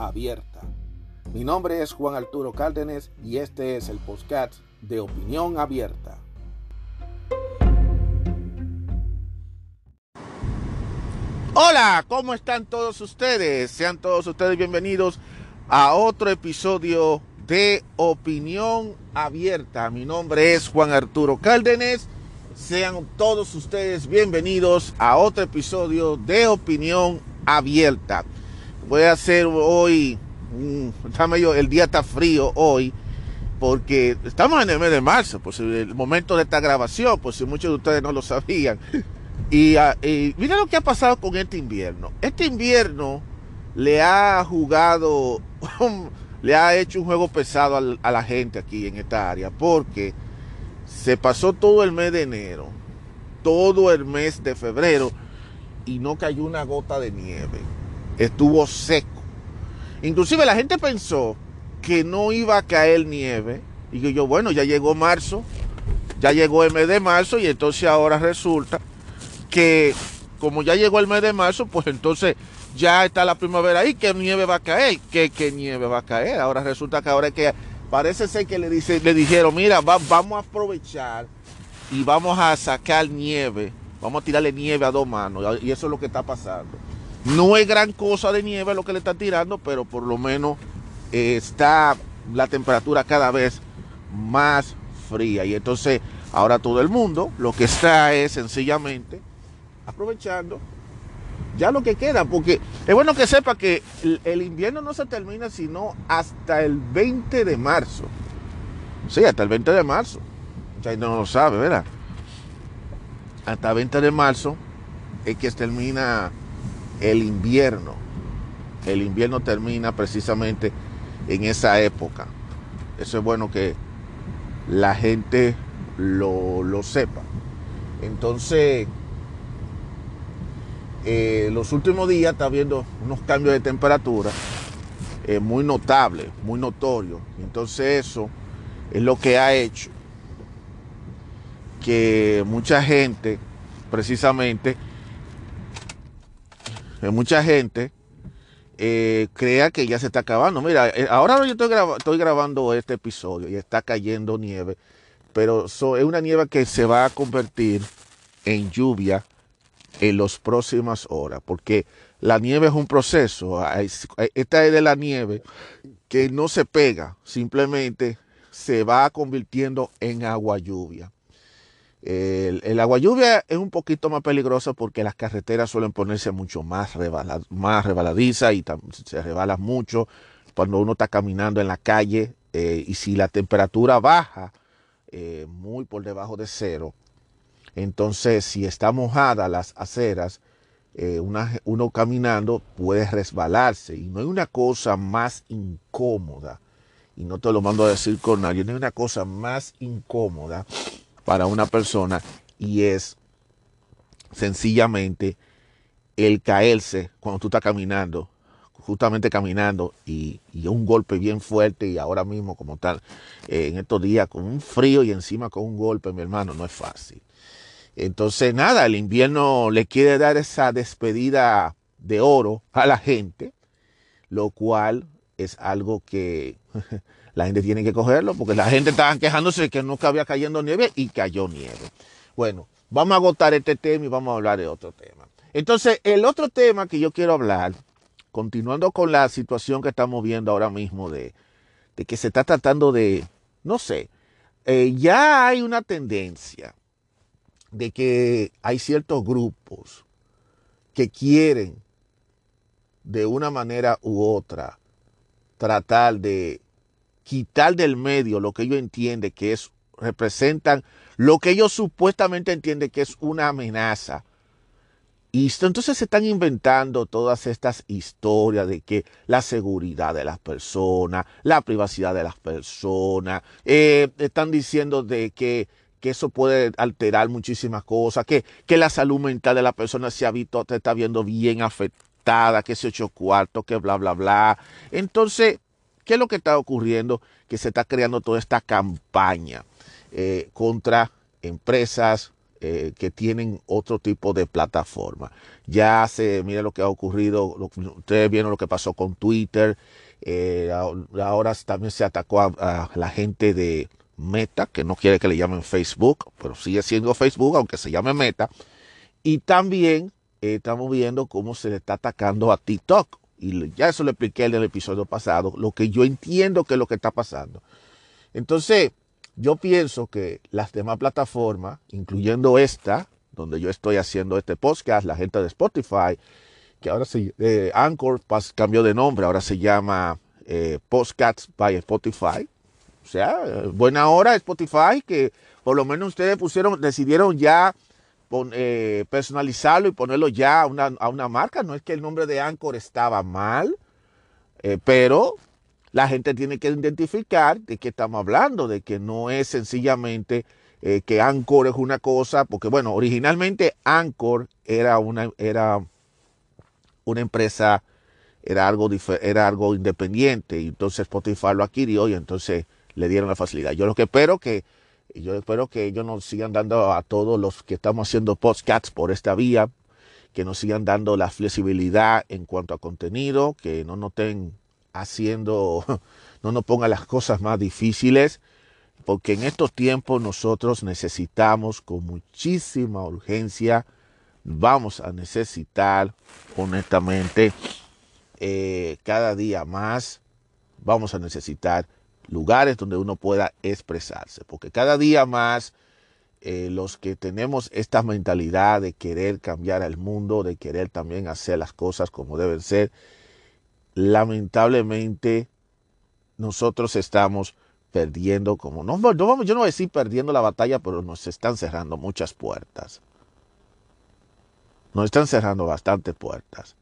abierta. Mi nombre es Juan Arturo Cárdenas y este es el podcast de Opinión Abierta. Hola, ¿cómo están todos ustedes? Sean todos ustedes bienvenidos a otro episodio de Opinión Abierta. Mi nombre es Juan Arturo Cárdenas. Sean todos ustedes bienvenidos a otro episodio de Opinión Abierta. Voy a hacer hoy, está medio, el día está frío hoy, porque estamos en el mes de marzo, pues el momento de esta grabación, pues si muchos de ustedes no lo sabían. Y, uh, mira lo que ha pasado con este invierno. Este invierno le ha jugado, le ha hecho un juego pesado a la gente aquí en esta área, porque se pasó todo el mes de enero, todo el mes de febrero y no cayó una gota de nieve. Estuvo seco. Inclusive la gente pensó que no iba a caer nieve y que yo, bueno, ya llegó marzo, ya llegó el mes de marzo y entonces ahora resulta que como ya llegó el mes de marzo, pues entonces ya está la primavera ahí, ¿qué nieve va a caer? ¿Qué, qué nieve va a caer? Ahora resulta que ahora es que parece ser que le, dice, le dijeron, mira, vamos a aprovechar y vamos a sacar nieve, vamos a tirarle nieve a dos manos, y eso es lo que está pasando. No es gran cosa de nieve lo que le están tirando, pero por lo menos eh, está la temperatura cada vez más fría. Y entonces ahora todo el mundo lo que está es sencillamente aprovechando ya lo que queda, porque es bueno que sepa que el, invierno no se termina sino hasta el 20 de marzo. Sí, hasta el 20 de marzo. Ya no lo sabe, ¿verdad? Hasta el 20 de marzo es que termina el invierno. El invierno termina precisamente en esa época. Eso es bueno que la gente lo, lo sepa. Entonces, eh, los últimos días está habiendo unos cambios de temperatura eh, muy notables, muy notorios. Entonces eso es lo que ha hecho que mucha gente, precisamente, mucha gente crea que ya se está acabando. Mira, ahora yo estoy, estoy, grabando este episodio y está cayendo nieve, pero es una nieve que se va a convertir en lluvia en las próximas horas, porque la nieve es un proceso. Esta es de la nieve que no se pega, simplemente se va convirtiendo en agua lluvia. El, agua lluvia es un poquito más peligrosa porque las carreteras suelen ponerse mucho más, más rebaladizas y se rebala mucho cuando uno está caminando en la calle eh, y si la temperatura baja eh, muy por debajo de cero, entonces, si está mojada las aceras, eh, uno caminando puede resbalarse. Y no hay una cosa más incómoda, y no te lo mando a decir con nadie, no hay una cosa más incómoda para una persona y es sencillamente el caerse cuando tú estás caminando, justamente caminando y, un golpe bien fuerte y ahora mismo como tal, eh, en estos días con un frío y encima con un golpe, mi hermano, no es fácil. Entonces, nada, el invierno le quiere dar esa despedida de oro a la gente, lo cual es algo que la gente tiene que cogerlo, porque la gente estaba quejándose de que nunca había cayendo nieve y cayó nieve. Bueno, vamos a agotar este tema y vamos a hablar de otro tema. Entonces, el otro tema que yo quiero hablar, continuando con la situación que estamos viendo ahora mismo de, de que se está tratando de, no sé, eh, ya hay una tendencia de que hay ciertos grupos que quieren de una manera u otra tratar de quitar del medio lo que ellos entienden que es representan lo que ellos supuestamente entienden que es una amenaza Y entonces se están inventando todas estas historias de que la seguridad de las personas, la privacidad de las personas, eh, están diciendo de que, que, eso puede alterar muchísimas cosas, que, que la salud mental de la persona se ha visto, te está viendo bien afectada, que se ocho cuartos, que bla, bla, bla. Entonces, ¿qué es lo que está ocurriendo? Que se está creando toda esta campaña eh, contra empresas, eh, que tienen otro tipo de plataforma. Ya se, mire lo que ha ocurrido, ustedes vieron lo que pasó con Twitter, eh, ahora también se atacó a, la gente de Meta, que no quiere que le llamen Facebook, pero sigue siendo Facebook, aunque se llame Meta. Y también estamos viendo cómo se le está atacando a TikTok. Y ya eso lo expliqué en el episodio pasado, lo que yo entiendo que es lo que está pasando. Entonces, yo pienso que las demás plataformas, incluyendo esta, donde yo estoy haciendo este podcast, la gente de Spotify, que ahora se eh, Anchor cambió de nombre, ahora se llama eh, Podcasts by Spotify. O sea, buena hora Spotify, que por lo menos ustedes pusieron, decidieron ya eh, personalizarlo y ponerlo ya a una, a una, marca. No es que el nombre de Anchor estaba mal, eh, pero la gente tiene que identificar de qué estamos hablando, de que no es sencillamente eh, que Anchor es una cosa, porque bueno, originalmente Anchor era una, era una empresa, era algo, era algo independiente, y entonces Spotify lo adquirió y entonces le dieron la facilidad. Yo lo que espero que, yo espero que ellos nos sigan dando a todos los que estamos haciendo podcasts por esta vía, que nos sigan dando la flexibilidad en cuanto a contenido, que no noten haciendo, no nos ponga las cosas más difíciles, porque en estos tiempos nosotros necesitamos con muchísima urgencia, vamos a necesitar honestamente eh, cada día más, vamos a necesitar lugares donde uno pueda expresarse, porque cada día más eh, los que tenemos esta mentalidad de querer cambiar el mundo, de querer también hacer las cosas como deben ser, lamentablemente nosotros estamos perdiendo, como no, no vamos, yo no voy a decir perdiendo la batalla, pero nos están cerrando muchas puertas. Nos están cerrando bastantes puertas.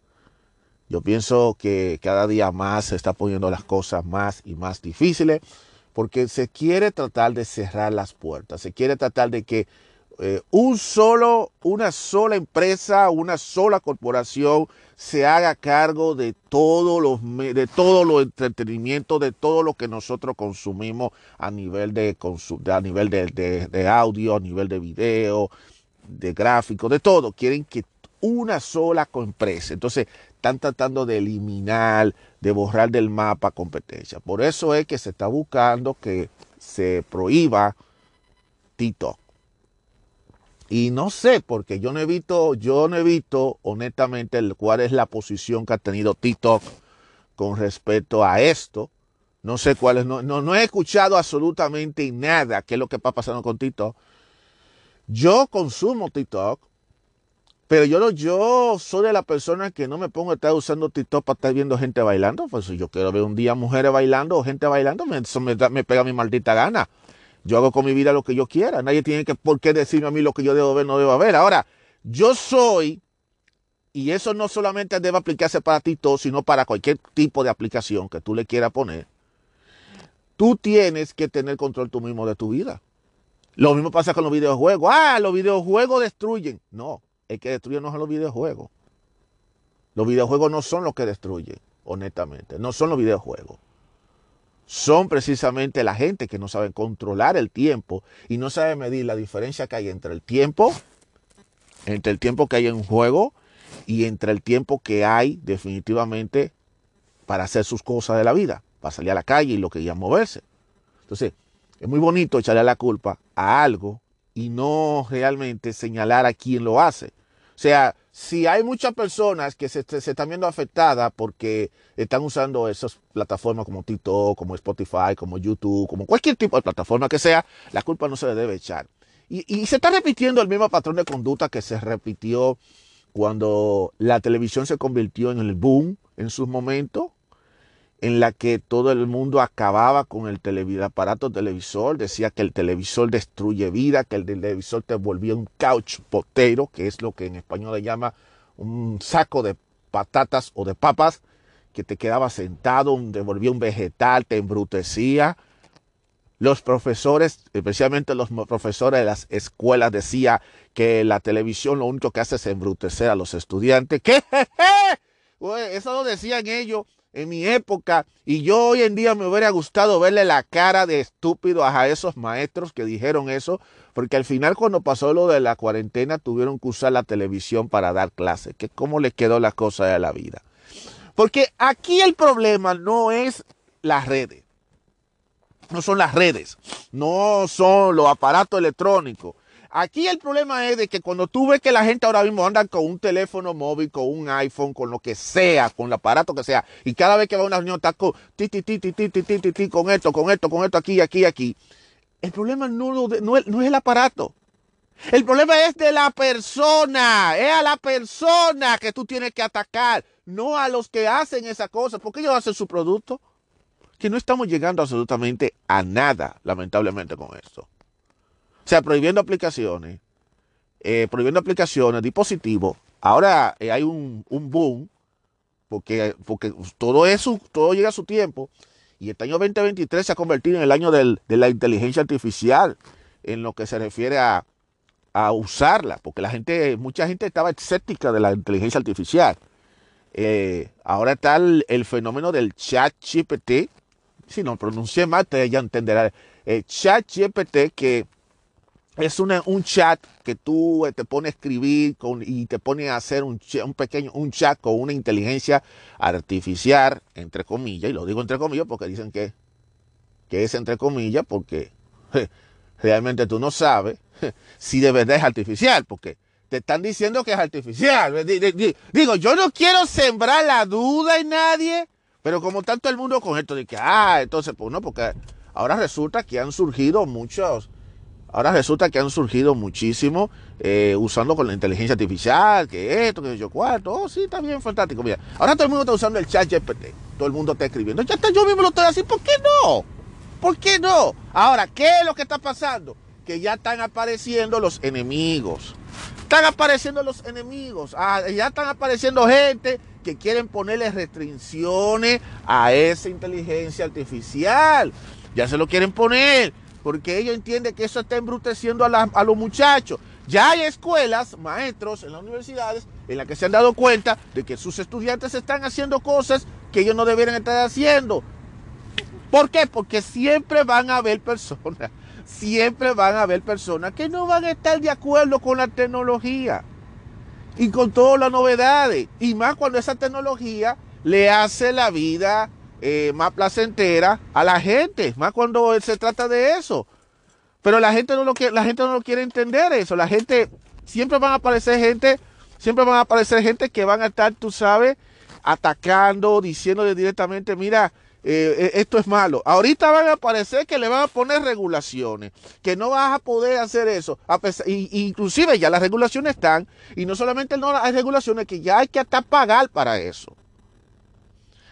Yo pienso que cada día más se está poniendo las cosas más y más difíciles porque se quiere tratar de cerrar las puertas, se quiere tratar de que eh, un solo, una sola empresa, una sola corporación se haga cargo de todos los de todo lo entretenimiento, de todo lo que nosotros consumimos a nivel de, a nivel de, audio, a nivel de video, de gráfico, de todo. Quieren que una sola empresa. Entonces están tratando de eliminar, de borrar del mapa competencia. Por eso es que se está buscando que se prohíba TikTok. Y no sé, porque yo no he visto, yo no he visto honestamente cuál es la posición que ha tenido TikTok con respecto a esto. No sé cuál es, no, no, he escuchado absolutamente nada qué es lo que está pasando con TikTok. Yo consumo TikTok, pero yo, yo soy de la persona que no me pongo a estar usando TikTok para estar viendo gente bailando. Pues si yo quiero ver un día mujeres bailando o gente bailando, eso me, me pega mi maldita gana. Yo hago con mi vida lo que yo quiera. Nadie tiene que, por qué decirme a mí lo que yo debo ver, no debo ver. Ahora, yo soy, y eso no solamente debe aplicarse para TikTok, sino para cualquier tipo de aplicación que tú le quieras poner. Tú tienes que tener control tú mismo de tu vida. Lo mismo pasa con los videojuegos. Ah, los videojuegos destruyen. No, el que destruye no son los videojuegos. Los videojuegos no son los que destruyen, honestamente. No son los videojuegos son precisamente la gente que no sabe controlar el tiempo y no sabe medir la diferencia que hay entre el tiempo, entre el tiempo que hay en juego y entre el tiempo que hay definitivamente para hacer sus cosas de la vida, para salir a la calle y lo que ya moverse. Entonces, es muy bonito echarle la culpa a algo y no realmente señalar a quién lo hace. O sea, si hay muchas personas que se, están viendo afectadas porque están usando esas plataformas como TikTok, como Spotify, como YouTube, como cualquier tipo de plataforma que sea, la culpa no se le debe echar. Y, y se está repitiendo el mismo patrón de conducta que se repitió cuando la televisión se convirtió en el boom en sus momentos en la que todo el mundo acababa con el aparato televisor, decía que el televisor destruye vida, que el televisor te volvía un couch potero, que es lo que en español le llama un saco de patatas o de papas que te quedaba sentado, te volvía un vegetal, te embrutecía. Los profesores, especialmente los profesores de las escuelas, decía que la televisión lo único que hace es embrutecer a los estudiantes. ¿Qué? Eso lo decían ellos en mi época y yo hoy en día me hubiera gustado verle la cara de estúpido a esos maestros que dijeron eso, porque al final cuando pasó lo de la cuarentena tuvieron que usar la televisión para dar clases, que cómo les quedó la cosa de la vida. Porque aquí el problema no es las redes, no son las redes, no son los aparatos electrónicos, Aquí el problema es de que cuando tú ves que la gente ahora mismo anda con un teléfono móvil, con un iPhone, con lo que sea, con el aparato que sea, y cada vez que va a una reunión está con ti, ti, ti, ti, con esto, con esto, con esto, aquí, aquí, aquí. El problema no, no, es, el aparato. El problema es de la persona. Es a la persona que tú tienes que atacar, no a los que hacen esa cosa. porque ellos hacen su producto? Que no estamos llegando absolutamente a nada, lamentablemente, con esto. O sea, prohibiendo aplicaciones, eh, prohibiendo aplicaciones, dispositivos. Ahora eh, hay un, boom, porque, porque todo eso, todo llega a su tiempo. Y este año 2023 se ha convertido en el año de la inteligencia artificial, en lo que se refiere a, usarla, porque la gente, mucha gente estaba escéptica de la inteligencia artificial. Eh, ahora está el, fenómeno del chat GPT. Si no pronuncié mal, ya entenderán. El chat GPT que es un chat que tú eh, te pones a escribir con, y te pones a hacer un, un, pequeño un chat con una inteligencia artificial, entre comillas, y lo digo entre comillas porque dicen que, que es entre comillas, porque realmente tú no sabes si de verdad es artificial, porque te están diciendo que es artificial. Digo, yo no quiero sembrar la duda en nadie, pero como tanto el mundo con esto de que, ah, entonces, pues no, porque ahora resulta que han surgido muchos Ahora resulta que han surgido muchísimo eh, usando con la inteligencia artificial, que esto, que yo cuarto. Oh, sí, está bien, fantástico. Mira, ahora todo el mundo está usando el chat GPT. Todo el mundo está escribiendo. Ya está, yo mismo lo estoy haciendo. ¿Por qué no? ¿Por qué no? Ahora, ¿qué es lo que está pasando? Que ya están apareciendo los enemigos. Están apareciendo los enemigos. Ah, ya están apareciendo gente que quieren ponerle restricciones a esa inteligencia artificial. Ya se lo quieren poner porque ellos entienden que eso está embruteciendo a, los muchachos. Ya hay escuelas, maestros en las universidades, en las que se han dado cuenta de que sus estudiantes están haciendo cosas que ellos no deberían estar haciendo. ¿Por qué? Porque siempre van a haber personas, siempre van a haber personas que no van a estar de acuerdo con la tecnología y con todas las novedades. Y más cuando esa tecnología le hace la vida eh, más placentera a la gente, más cuando se trata de eso. Pero la gente no lo quiere, la gente no lo quiere entender eso. La gente siempre van a aparecer gente, siempre van a aparecer gente que van a estar, tú sabes, atacando, diciéndole directamente, mira, eh, eh, esto es malo. Ahorita van a aparecer que le van a poner regulaciones, que no vas a poder hacer eso. A inclusive ya las regulaciones están, y no solamente no hay regulaciones, que ya hay que hasta pagar para eso.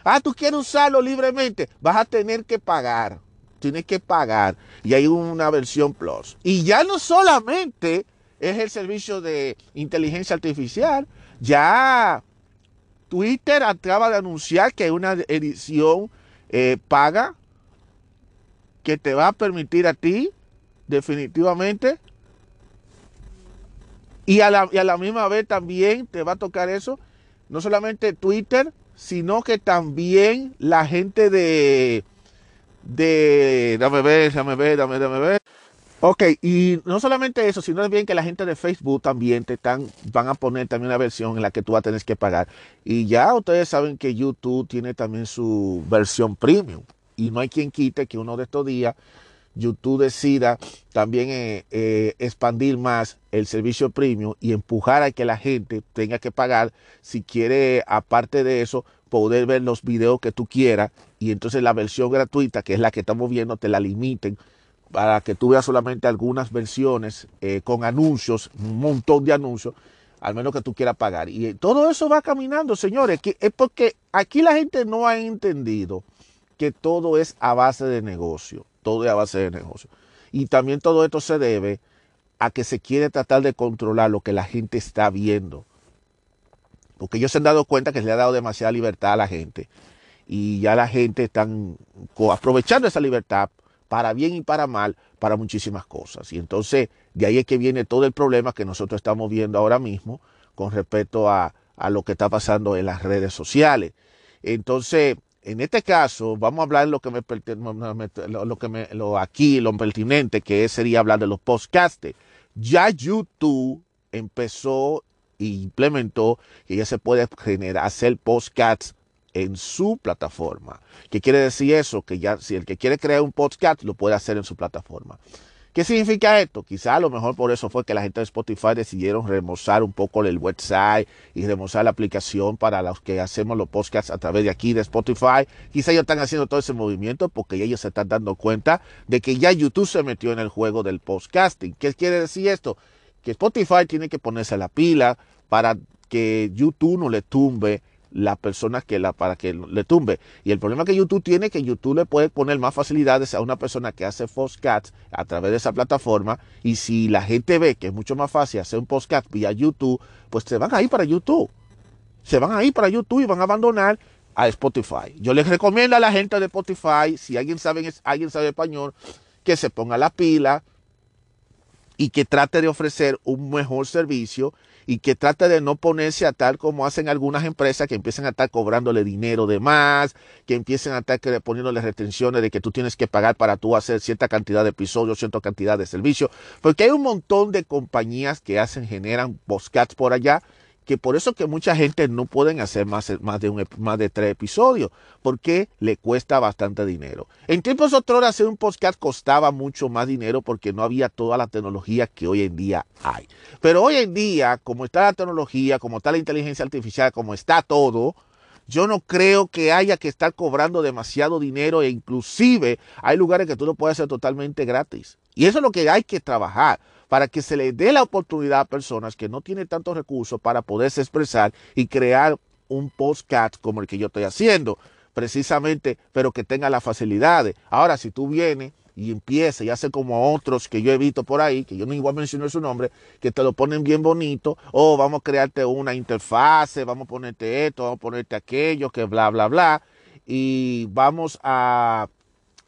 Ah, tú quieres usarlo libremente, vas a tener que pagar. Tienes que pagar. Y hay una versión Plus. Y ya no solamente es el servicio de inteligencia artificial, ya Twitter acaba de anunciar que hay una edición eh, paga que te va a permitir a ti definitivamente y a, la, y a la misma vez también te va a tocar eso, no solamente Twitter, sino que también la gente de, de, dame ver, dame ver, dame, dame ver. Ok, y no solamente eso, sino también que la gente de Facebook también te están, van a poner también una versión en la que tú vas a tener que pagar. Y ya ustedes saben que YouTube tiene también su versión premium. Y no hay quien quite que uno de estos días YouTube decida también eh, eh, expandir más el servicio premium y empujar a que la gente tenga que pagar si quiere, aparte de eso, poder ver los videos que tú quieras y entonces la versión gratuita, que es la que estamos viendo, te la limiten para que tú veas solamente algunas versiones eh, con anuncios, un montón de anuncios, al menos que tú quieras pagar. Y todo eso va caminando, señores, es porque aquí la gente no ha entendido que todo es a base de negocio todo es a base de negocio. Y también todo esto se debe a que se quiere tratar de controlar lo que la gente está viendo. porque ellos se han dado cuenta que se le ha dado demasiada libertad a la gente y ya la gente está aprovechando esa libertad para bien y para mal, para muchísimas cosas. Y entonces de ahí es que viene todo el problema que nosotros estamos viendo ahora mismo con respecto a, a lo que está pasando en las redes sociales. Entonces, en este caso, vamos a hablar lo que me, lo que me aquí, lo pertinente, que sería hablar de los podcasts. Ya YouTube empezó e implementó que ya se puede generar, hacer podcasts en su plataforma. ¿Qué quiere decir eso? Que ya si el que quiere crear un podcast lo puede hacer en su plataforma. ¿Qué significa esto? Quizá a lo mejor por eso fue que la gente de Spotify decidieron remozar un poco el website y remozar la aplicación para los que hacemos los podcasts a través de aquí de Spotify. Quizá ellos están haciendo todo ese movimiento porque ellos se están dando cuenta de que ya YouTube se metió en el juego del podcasting. ¿Qué quiere decir esto? Que Spotify tiene que ponerse la pila para que YouTube no le tumbe las personas que la, para que le tumbe. Y el problema que YouTube tiene es que YouTube le puede poner más facilidades a una persona que hace postcats a través de esa plataforma. Y si la gente ve que es mucho más fácil hacer un postcat vía YouTube, pues se van a ir para YouTube. Se van a ir para YouTube y van a abandonar a Spotify. Yo les recomiendo a la gente de Spotify, si alguien sabe, alguien sabe español, que se ponga la pila y que trate de ofrecer un mejor servicio y que trate de no ponerse a tal como hacen algunas empresas que empiezan a estar cobrándole dinero de más, que empiecen a estar poniéndole restricciones de que tú tienes que pagar para tú hacer cierta cantidad de episodios, cierta cantidad de servicios, porque hay un montón de compañías que hacen, generan postcats por allá que por eso que mucha gente no pueden hacer más, de, un, más de tres episodios, porque le cuesta bastante dinero. En tiempos otros hacer un podcast costaba mucho más dinero porque no había toda la tecnología que hoy en día hay. Pero hoy en día, como está la tecnología, como está la inteligencia artificial, como está todo, yo no creo que haya que estar cobrando demasiado dinero e inclusive hay lugares que tú lo puedes hacer totalmente gratis. Y eso es lo que hay que trabajar para que se le dé la oportunidad a personas que no tienen tantos recursos para poderse expresar y crear un podcast como el que yo estoy haciendo, precisamente, pero que tenga las facilidades. Ahora, si tú vienes y empiezas y haces como otros que yo he visto por ahí, que yo no igual menciono su nombre, que te lo ponen bien bonito, o oh, vamos a crearte una interfase, vamos a ponerte esto, vamos a ponerte aquello, que bla, bla, bla, y vamos a,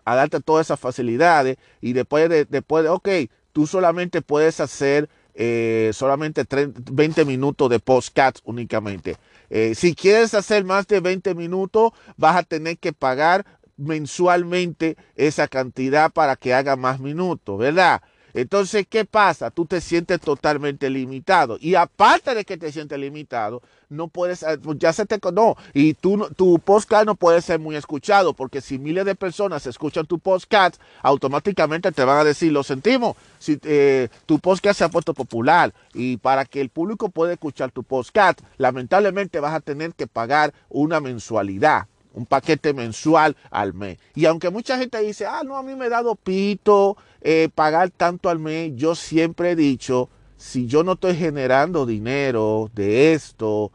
a darte todas esas facilidades, y después de, después de, ok, tú solamente puedes hacer eh, solamente 20 minutos de postcats únicamente. Eh, si quieres hacer más de 20 minutos, vas a tener que pagar mensualmente esa cantidad para que haga más minutos, ¿verdad? Entonces, ¿qué pasa? Tú te sientes totalmente limitado. Y aparte de que te sientes limitado, no puedes, eh, pues ya se te, no, y tú, tu podcast no puede ser muy escuchado, porque si miles de personas escuchan tu podcast, automáticamente te van a decir, lo sentimos, si eh, tu podcast se ha puesto popular, y para que el público pueda escuchar tu podcast, lamentablemente vas a tener que pagar una mensualidad un paquete mensual al mes. Y aunque mucha gente dice, ah, no, a mí me ha dado pito eh, pagar tanto al mes, yo siempre he dicho, si yo no estoy generando dinero de esto,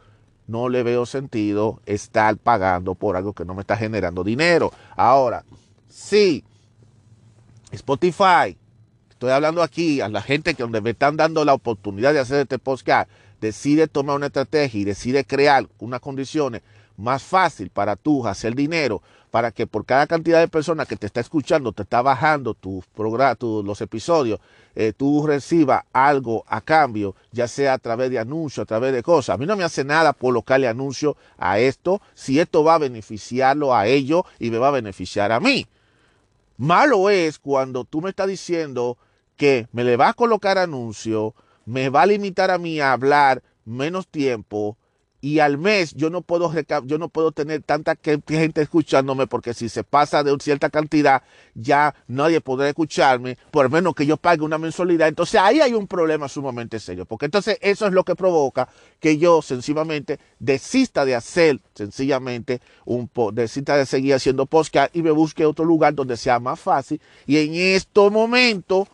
no le veo sentido estar pagando por algo que no me está generando dinero. Ahora, sí, Spotify, estoy hablando aquí a la gente que donde me están dando la oportunidad de hacer este podcast, decide tomar una estrategia y decide crear unas condiciones más fácil para tú hacer dinero, para que por cada cantidad de personas que te está escuchando, te está bajando tus tu, los episodios, eh, tú recibas algo a cambio, ya sea a través de anuncios, a través de cosas. A mí no me hace nada colocarle anuncio a esto, si esto va a beneficiarlo a ellos y me va a beneficiar a mí. Malo es cuando tú me estás diciendo que me le va a colocar anuncio, me va a limitar a mí a hablar menos tiempo, y al mes yo no puedo yo no puedo tener tanta gente escuchándome porque si se pasa de cierta cantidad ya nadie podrá escucharme por menos que yo pague una mensualidad. Entonces ahí hay un problema sumamente serio porque entonces eso es lo que provoca que yo sencillamente desista de hacer sencillamente un desista de seguir haciendo podcast y me busque otro lugar donde sea más fácil. Y en este momento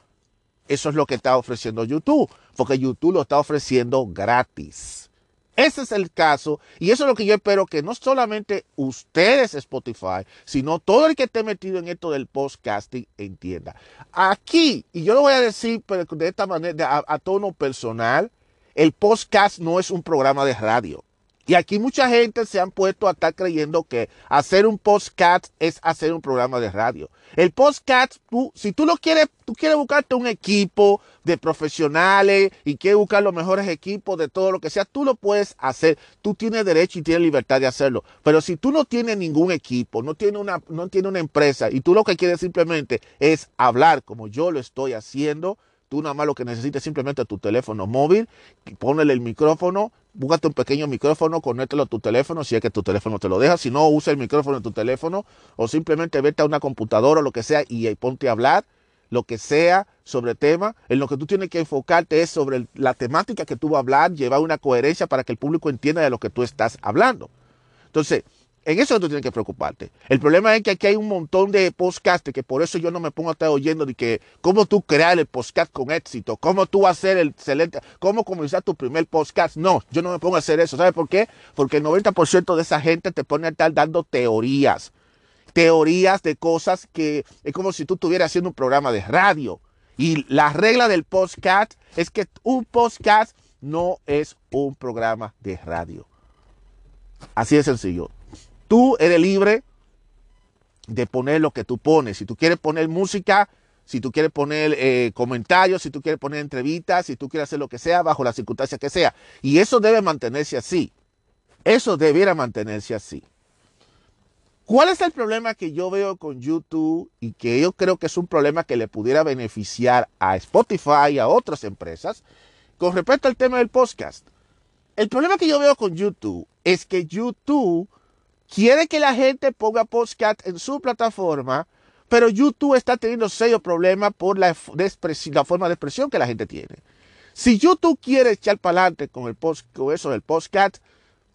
eso es lo que está ofreciendo YouTube porque YouTube lo está ofreciendo gratis ese es el caso y eso es lo que yo espero que no solamente ustedes Spotify, sino todo el que esté metido en esto del podcasting entienda. Aquí, y yo lo voy a decir de esta manera, a, tono personal, el podcast no es un programa de radio. Y aquí mucha gente se han puesto a estar creyendo que hacer un podcast es hacer un programa de radio. El podcast, tú, si tú lo quieres, tú quieres buscarte un equipo de profesionales y quieres buscar los mejores equipos de todo lo que sea, tú lo puedes hacer. Tú tienes derecho y tienes libertad de hacerlo. Pero si tú no tienes ningún equipo, no tienes una, no tienes una empresa y tú lo que quieres simplemente es hablar como yo lo estoy haciendo, Tú nada más lo que necesitas es simplemente tu teléfono móvil, ponle el micrófono, búscate un pequeño micrófono, conéctalo a tu teléfono, si es que tu teléfono te lo deja. Si no, usa el micrófono en tu teléfono o simplemente vete a una computadora o lo que sea y ponte a hablar lo que sea sobre tema, en lo que tú tienes que enfocarte es sobre la temática que tú vas a hablar, llevar una coherencia para que el público entienda de lo que tú estás hablando. Entonces, en eso tú tienes que preocuparte. El problema es que aquí hay un montón de podcasts que por eso yo no me pongo a estar oyendo de que cómo tú crear el podcast con éxito, cómo tú hacer el excelente, cómo comenzar tu primer podcast. No, yo no me pongo a hacer eso. ¿Sabes por qué? Porque el 90% de esa gente te pone a estar dando teorías. Teorías de cosas que es como si tú estuvieras haciendo un programa de radio. Y la regla del podcast es que un podcast no es un programa de radio. Así de sencillo. Tú eres libre de poner lo que tú pones. Si tú quieres poner música, si tú quieres poner eh, comentarios, si tú quieres poner entrevistas, si tú quieres hacer lo que sea, bajo las circunstancias que sea. Y eso debe mantenerse así. Eso debiera mantenerse así. ¿Cuál es el problema que yo veo con YouTube y que yo creo que es un problema que le pudiera beneficiar a Spotify y a otras empresas con respecto al tema del podcast? El problema que yo veo con YouTube es que YouTube quiere que la gente ponga podcast en su plataforma, pero YouTube está teniendo serios problemas por la, forma de expresión que la gente tiene. Si YouTube quiere echar para adelante con, con eso del podcast,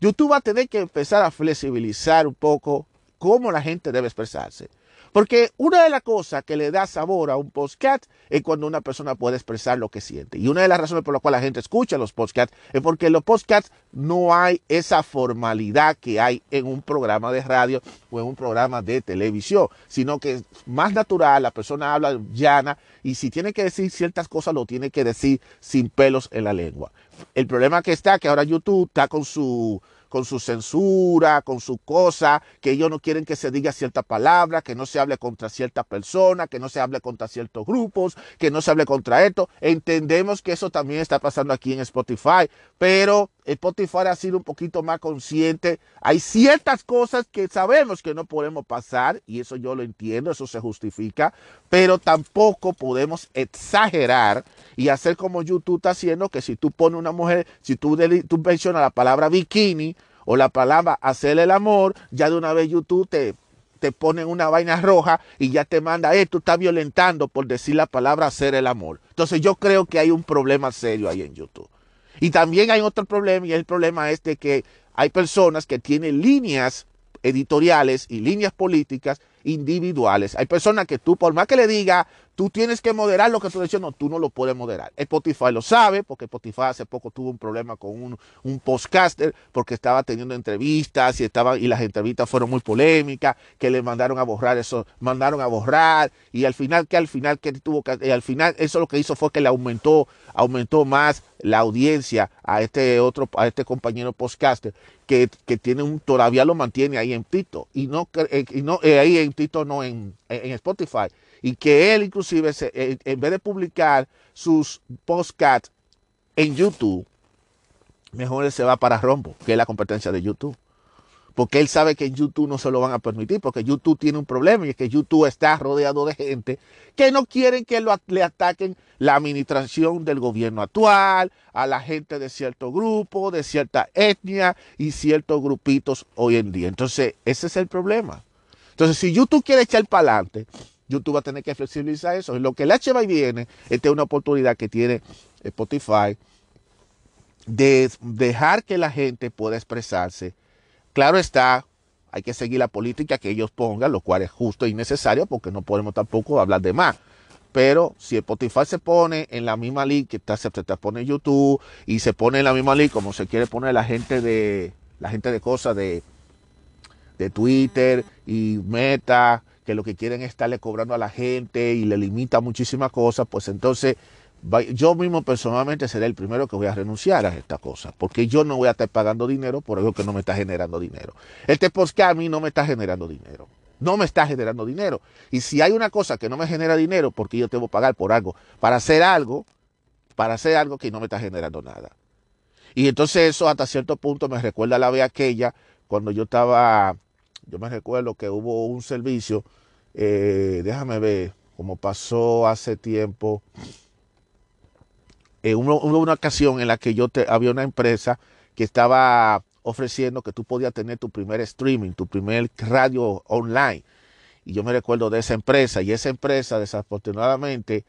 YouTube va a tener que empezar a flexibilizar un poco cómo la gente debe expresarse. Porque una de las cosas que le da sabor a un podcast es cuando una persona puede expresar lo que siente. Y una de las razones por las cuales la gente escucha los podcasts es porque en los podcasts no hay esa formalidad que hay en un programa de radio o en un programa de televisión, sino que es más natural, la persona habla llana y si tiene que decir ciertas cosas lo tiene que decir sin pelos en la lengua. El problema que está que ahora YouTube está con su con su censura, con su cosa, que ellos no quieren que se diga cierta palabra, que no se hable contra cierta persona, que no se hable contra ciertos grupos, que no se hable contra esto. Entendemos que eso también está pasando aquí en Spotify, pero Spotify ha sido un poquito más consciente. Hay ciertas cosas que sabemos que no podemos pasar, y eso yo lo entiendo, eso se justifica, pero tampoco podemos exagerar y hacer como YouTube está haciendo, que si tú pones una mujer, si tú, tú mencionas la palabra bikini o la palabra hacer el amor, ya de una vez YouTube te, te pone una vaina roja y ya te manda, eh, tú estás violentando por decir la palabra hacer el amor. Entonces yo creo que hay un problema serio ahí en YouTube. Y también hay otro problema y el problema es de que hay personas que tienen líneas editoriales y líneas políticas individuales. Hay personas que tú, por más que le diga, tú tienes que moderar lo que tú dices, no, tú no lo puedes moderar. Spotify lo sabe, porque Spotify hace poco tuvo un problema con un, un postcaster, porque estaba teniendo entrevistas y, estaba, y las entrevistas fueron muy polémicas, que le mandaron a borrar eso, mandaron a borrar, y al final, que al final, que tuvo que, al final, eso lo que hizo fue que le aumentó, aumentó más la audiencia a este otro, a este compañero postcaster, que, que tiene un, todavía lo mantiene ahí en Tito, y no, eh, y no eh, ahí en Tito, no en, en Spotify y que él inclusive eh, en vez de publicar sus podcasts en YouTube, mejor se va para Rombo, que es la competencia de YouTube. Porque él sabe que en YouTube no se lo van a permitir, porque YouTube tiene un problema y es que YouTube está rodeado de gente que no quieren que le ataquen la administración del gobierno actual, a la gente de cierto grupo, de cierta etnia y ciertos grupitos hoy en día. Entonces, ese es el problema. Entonces, si YouTube quiere echar para adelante, YouTube va a tener que flexibilizar eso. Lo que el HBA viene, esta es una oportunidad que tiene Spotify de dejar que la gente pueda expresarse. Claro está, hay que seguir la política que ellos pongan, lo cual es justo y necesario porque no podemos tampoco hablar de más. Pero si Spotify se pone en la misma ley que está, se, se pone YouTube y se pone en la misma ley como se quiere poner la gente de la gente de cosas de, de Twitter y Meta que lo que quieren es estarle cobrando a la gente y le limita muchísimas cosas, pues entonces yo mismo personalmente seré el primero que voy a renunciar a esta cosa, porque yo no voy a estar pagando dinero por algo que no me está generando dinero. Este podcast a mí no me está generando dinero. No me está generando dinero. Y si hay una cosa que no me genera dinero, porque yo tengo que pagar por algo, para hacer algo, para hacer algo que no me está generando nada. Y entonces eso hasta cierto punto me recuerda a la vez aquella, cuando yo estaba, yo me recuerdo que hubo un servicio, eh, déjame ver, como pasó hace tiempo, eh, hubo, una ocasión en la que yo te, había una empresa que estaba ofreciendo que tú podías tener tu primer streaming, tu primer radio online. Y yo me recuerdo de esa empresa, y esa empresa desafortunadamente,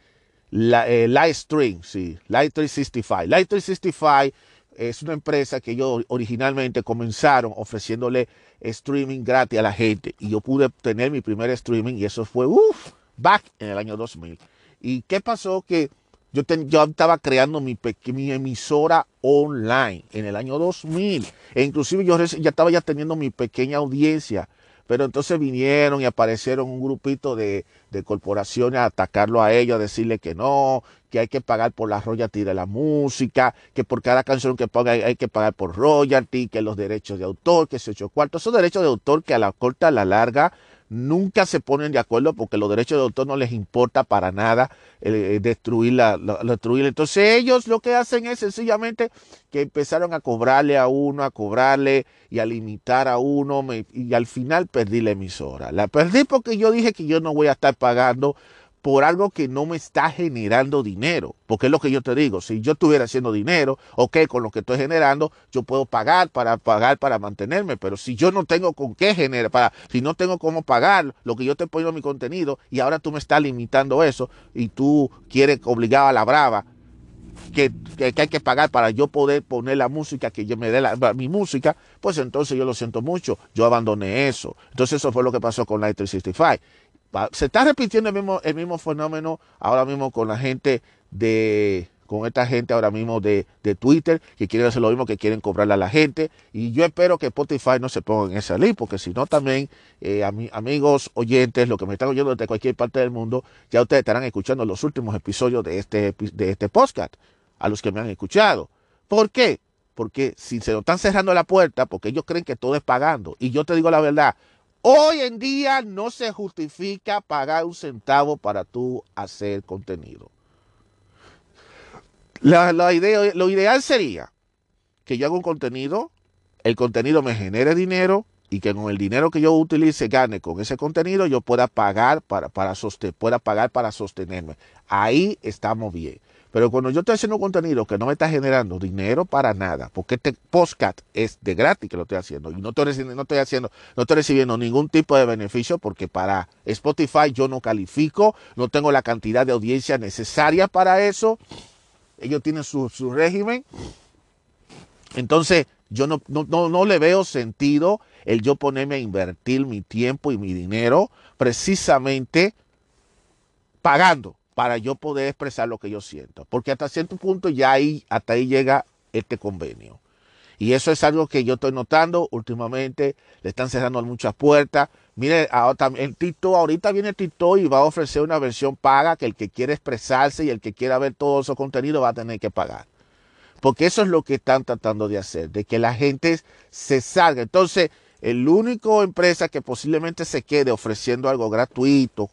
la, eh, Lightstream, sí, Light 365. Light 365 es una empresa que ellos originalmente comenzaron ofreciéndole streaming gratis a la gente y yo pude tener mi primer streaming y eso fue, uff, back en el año 2000. ¿Y qué pasó? Que yo, yo estaba creando mi, mi, emisora online en el año 2000 e inclusive yo ya estaba ya teniendo mi pequeña audiencia pero entonces vinieron y aparecieron un grupito de, corporaciones a atacarlo a ellos, a decirle que no, que hay que pagar por la royalty de la música, que por cada canción que ponga hay, que pagar por royalty, que los derechos de autor, que se ocho cuartos. Esos derechos de autor que a la corta, a la larga, nunca se ponen de acuerdo porque los derechos de autor no les importa para nada eh, destruir la, destruir. Entonces ellos lo que hacen es sencillamente que empezaron a cobrarle a uno, a cobrarle y a limitar a uno y al final perdí la emisora. La perdí porque yo dije que yo no voy a estar pagando por algo que no me está generando dinero. Porque es lo que yo te digo, si yo estuviera haciendo dinero, ok, con lo que estoy generando, yo puedo pagar para pagar para mantenerme, pero si yo no tengo con qué generar, para, si no tengo cómo pagar lo que yo te pongo en mi contenido y ahora tú me estás limitando eso y tú quieres obligar a la brava que, que, hay que pagar para yo poder poner la música que yo me dé la, mi música, pues entonces yo lo siento mucho, yo abandoné eso. Entonces eso fue lo que pasó con Light 365 se está repitiendo el mismo, el mismo fenómeno ahora mismo con la gente de, con esta gente ahora mismo de, Twitter que quieren hacer lo mismo que quieren cobrarle a la gente. Y yo espero que Spotify no se ponga en esa ley, porque si no también, eh, amigos oyentes, los que me están oyendo desde cualquier parte del mundo, ya ustedes estarán escuchando los últimos episodios de este, de este podcast, a los que me han escuchado. ¿Por qué? Porque si se lo están cerrando la puerta, porque ellos creen que todo es pagando. Y yo te digo la verdad, Hoy en día no se justifica pagar un centavo para tú hacer contenido. La, idea, lo ideal sería que yo haga un contenido, el contenido me genere dinero y que con el dinero que yo utilice, gane con ese contenido, yo pueda pagar para, para, pueda pagar para sostenerme. Ahí estamos bien. Pero cuando yo estoy haciendo contenido que no me está generando dinero para nada, porque este podcast es de gratis que lo estoy haciendo y no estoy, no estoy no estoy recibiendo ningún tipo de beneficio porque para Spotify yo no califico, no tengo la cantidad de audiencia necesaria para eso. Ellos tienen su, régimen. Entonces, yo no, no, no le veo sentido el yo ponerme a invertir mi tiempo y mi dinero precisamente pagando para yo poder expresar lo que yo siento. Porque hasta cierto punto ya ahí, hasta ahí llega este convenio. Y eso es algo que yo estoy notando últimamente. Le están cerrando muchas puertas. Mire, el Tito, ahorita viene Tito y va a ofrecer una versión paga que el que quiere expresarse y el que quiera ver todo su contenido va a tener que pagar. Porque eso es lo que están tratando de hacer, de que la gente se salga. Entonces, el único empresa que posiblemente se quede ofreciendo algo gratuito,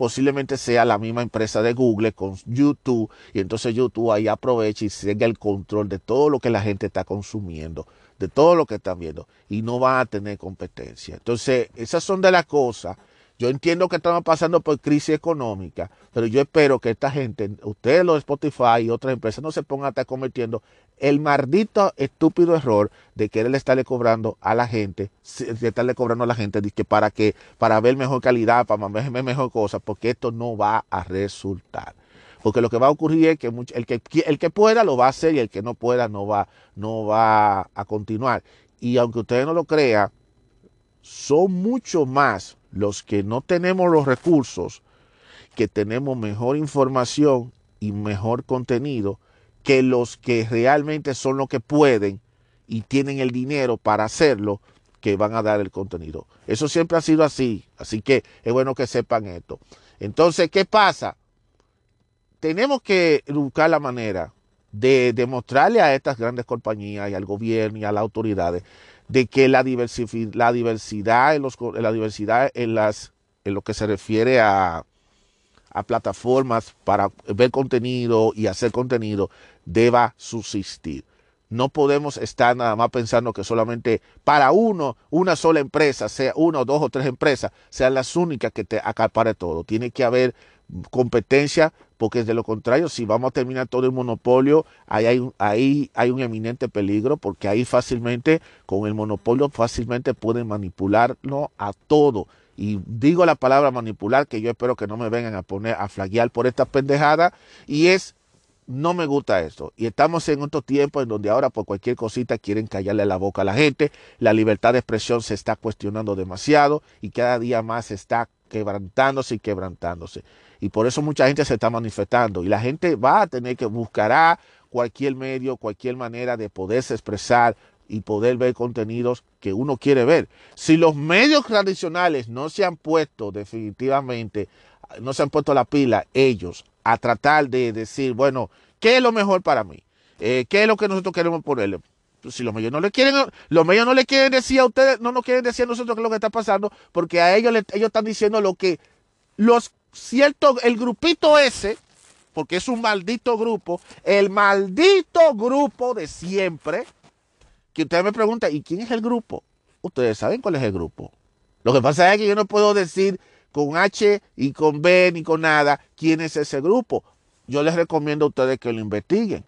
posiblemente sea la misma empresa de Google con YouTube y entonces YouTube ahí aprovecha y sigue el control de todo lo que la gente está consumiendo, de todo lo que están viendo y no va a tener competencia. Entonces, esas son de las cosas yo entiendo que estamos pasando por crisis económica, pero yo espero que esta gente, ustedes los de Spotify y otras empresas, no se pongan a estar cometiendo el maldito estúpido error de querer estarle cobrando a la gente, de estarle cobrando a la gente que para que para ver mejor calidad, para ver mejor cosas, porque esto no va a resultar. Porque lo que va a ocurrir es que el que, el que pueda lo va a hacer y el que no pueda no va, no va a continuar. Y aunque ustedes no lo crean, son mucho más los que no tenemos los recursos, que tenemos mejor información y mejor contenido que los que realmente son los que pueden y tienen el dinero para hacerlo, que van a dar el contenido. Eso siempre ha sido así, así que es bueno que sepan esto. Entonces, ¿qué pasa? tenemos que buscar la manera de demostrarle a estas grandes compañías y al gobierno y a las autoridades de que la, la diversidad en los, la diversidad en las en lo que se refiere a, a plataformas para ver contenido y hacer contenido deba subsistir. No podemos estar nada más pensando que solamente para uno, una sola empresa, sea una o dos o tres empresas, sean las únicas que te acapare todo. Tiene que haber competencia, porque de lo contrario, si vamos a terminar todo el monopolio, ahí hay, un, ahí hay un eminente peligro, porque ahí fácilmente, con el monopolio, fácilmente pueden manipularlo a todo. Y digo la palabra manipular, que yo espero que no me vengan a poner a flaguear por esta pendejada, y es no me gusta esto. Y estamos en otro tiempo en donde ahora por cualquier cosita quieren callarle la boca a la gente. La libertad de expresión se está cuestionando demasiado y cada día más está quebrantándose y quebrantándose. Y por eso mucha gente se está manifestando. Y la gente va a tener que buscar cualquier medio, cualquier manera de poderse expresar y poder ver contenidos que uno quiere ver. Si los medios tradicionales no se han puesto definitivamente, no se han puesto la pila ellos a tratar de decir, bueno, ¿qué es lo mejor para mí? Eh, ¿Qué es lo que nosotros queremos ponerle? Pues si los medios no le quieren, los medios no le quieren decir a ustedes, no nos quieren decir a nosotros qué es lo que está pasando, porque a ellos ellos están diciendo lo que los cierto, el grupito ese, porque es un maldito grupo, el maldito grupo de siempre, que usted me pregunta, ¿y quién es el grupo? Ustedes saben cuál es el grupo. Lo que pasa es que yo no puedo decir con H y con B ni con nada quién es ese grupo. Yo les recomiendo a ustedes que lo investiguen.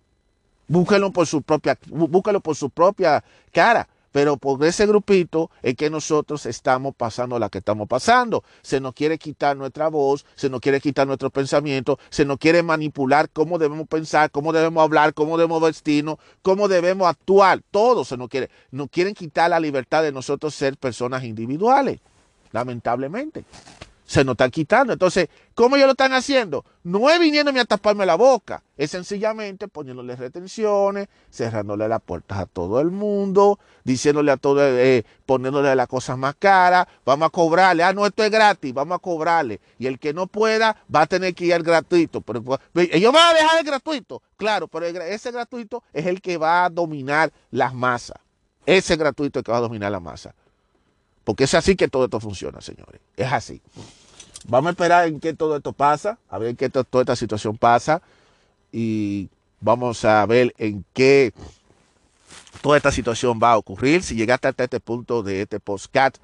Búsquenlo por su propia, búsquenlo por su propia cara. Pero por ese grupito es que nosotros estamos pasando la que estamos pasando. Se nos quiere quitar nuestra voz, se nos quiere quitar nuestro pensamiento, se nos quiere manipular cómo debemos pensar, cómo debemos hablar, cómo debemos vestirnos, cómo debemos actuar. Todo se nos quiere. Nos quieren quitar la libertad de nosotros ser personas individuales, lamentablemente se nos están quitando. Entonces, ¿cómo ellos lo están haciendo? No es viniéndome a taparme la boca, es sencillamente poniéndole retenciones, cerrándole las puertas a todo el mundo, diciéndole a todo, eh, poniéndole las cosas más caras, vamos a cobrarle, ah, no, esto es gratis, vamos a cobrarle. Y el que no pueda va a tener que ir al gratuito. Pero, pues, ellos van a dejar el gratuito, claro, pero ese gratuito es el que va a dominar las masas. Ese gratuito es el que va a dominar la masa. Porque es así que todo esto funciona, señores. Es así. Vamos a esperar en qué todo esto pasa, a ver en qué toda esta situación pasa y vamos a ver en qué toda esta situación va a ocurrir. Si llegaste hasta este punto de este postcat,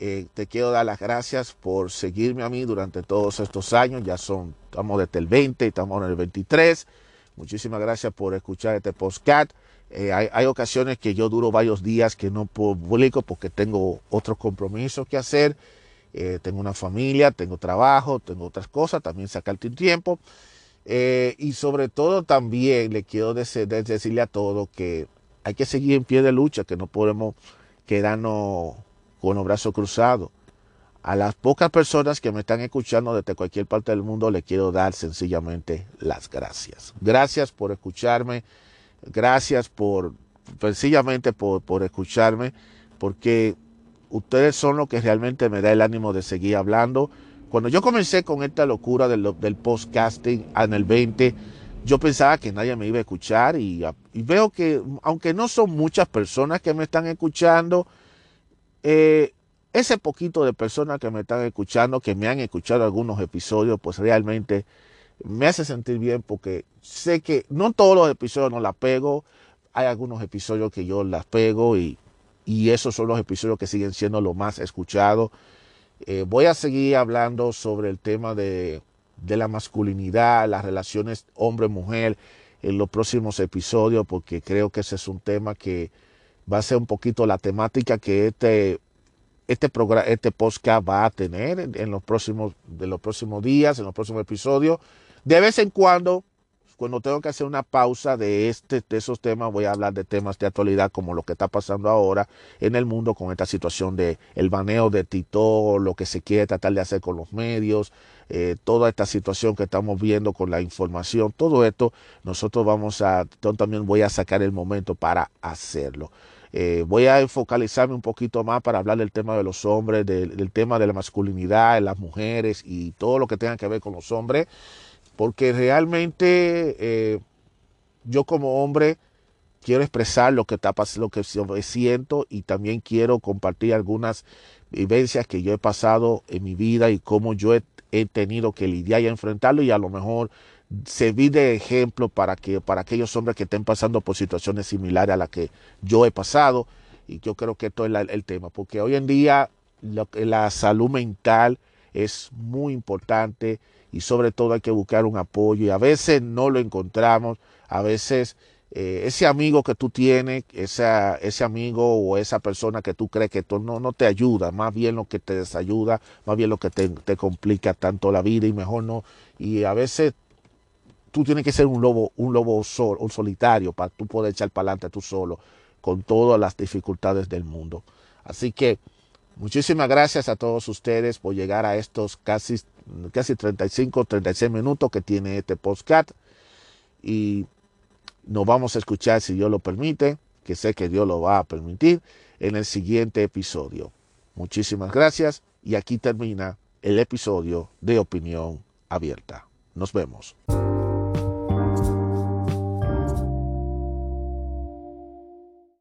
eh, te quiero dar las gracias por seguirme a mí durante todos estos años. Ya son, estamos desde el 20, estamos en el 23. Muchísimas gracias por escuchar este postcat. Eh, hay, ocasiones que yo duro varios días que no publico porque tengo otros compromisos que hacer. Eh, tengo una familia, tengo trabajo, tengo otras cosas, también sacarte un tiempo. Eh, y sobre todo también le quiero decirle a todos que hay que seguir en pie de lucha, que no podemos quedarnos con los brazos cruzados. A las pocas personas que me están escuchando desde cualquier parte del mundo le quiero dar sencillamente las gracias. Gracias por escucharme, gracias por sencillamente por, por escucharme, porque ustedes son los que realmente me da el ánimo de seguir hablando. Cuando yo comencé con esta locura del, del podcasting en el 20, yo pensaba que nadie me iba a escuchar y, veo que, aunque no son muchas personas que me están escuchando, eh, ese poquito de personas que me están escuchando, que me han escuchado algunos episodios, pues realmente me hace sentir bien porque sé que no todos los episodios no las pego, hay algunos episodios que yo las pego y y esos son los episodios que siguen siendo los más escuchados. Eh, voy a seguir hablando sobre el tema de, de la masculinidad, las relaciones hombre-mujer en los próximos episodios, porque creo que ese es un tema que va a ser un poquito la temática que este, este, programa, este podcast va a tener en, los próximos, de los próximos días, en los próximos episodios. De vez en cuando cuando tengo que hacer una pausa de, este, de esos temas, voy a hablar de temas de actualidad como lo que está pasando ahora en el mundo con esta situación de el baneo de Tito, lo que se quiere tratar de hacer con los medios, eh, toda esta situación que estamos viendo con la información, todo esto, nosotros vamos a, yo también voy a sacar el momento para hacerlo. Eh, voy a focalizarme un poquito más para hablar del tema de los hombres, del, del tema de la masculinidad, de las mujeres y todo lo que tenga que ver con los hombres porque realmente eh, yo como hombre quiero expresar lo que, está, lo que siento y también quiero compartir algunas vivencias que yo he pasado en mi vida y cómo yo he, tenido que lidiar y enfrentarlo y a lo mejor servir de ejemplo para, que, para aquellos hombres que estén pasando por situaciones similares a las que yo he pasado. Y yo creo que esto es el tema, porque hoy en día la salud mental es muy importante y sobre todo hay que buscar un apoyo y a veces no lo encontramos, a veces eh, ese amigo que tú tienes, esa, ese amigo o esa persona que tú crees que tú no, no te ayuda, más bien lo que te desayuda, más bien lo que te, te complica tanto la vida y mejor no. Y a veces tú tienes que ser un lobo, un lobo sol, un solitario para tú poder echar para adelante tú solo con todas las dificultades del mundo. Así que muchísimas gracias a todos ustedes por llegar a estos casi, casi 35, 36 minutos que tiene este podcast. Y nos vamos a escuchar, si Dios lo permite, que sé que Dios lo va a permitir, en el siguiente episodio. Muchísimas gracias y aquí termina el episodio de Opinión Abierta. Nos vemos.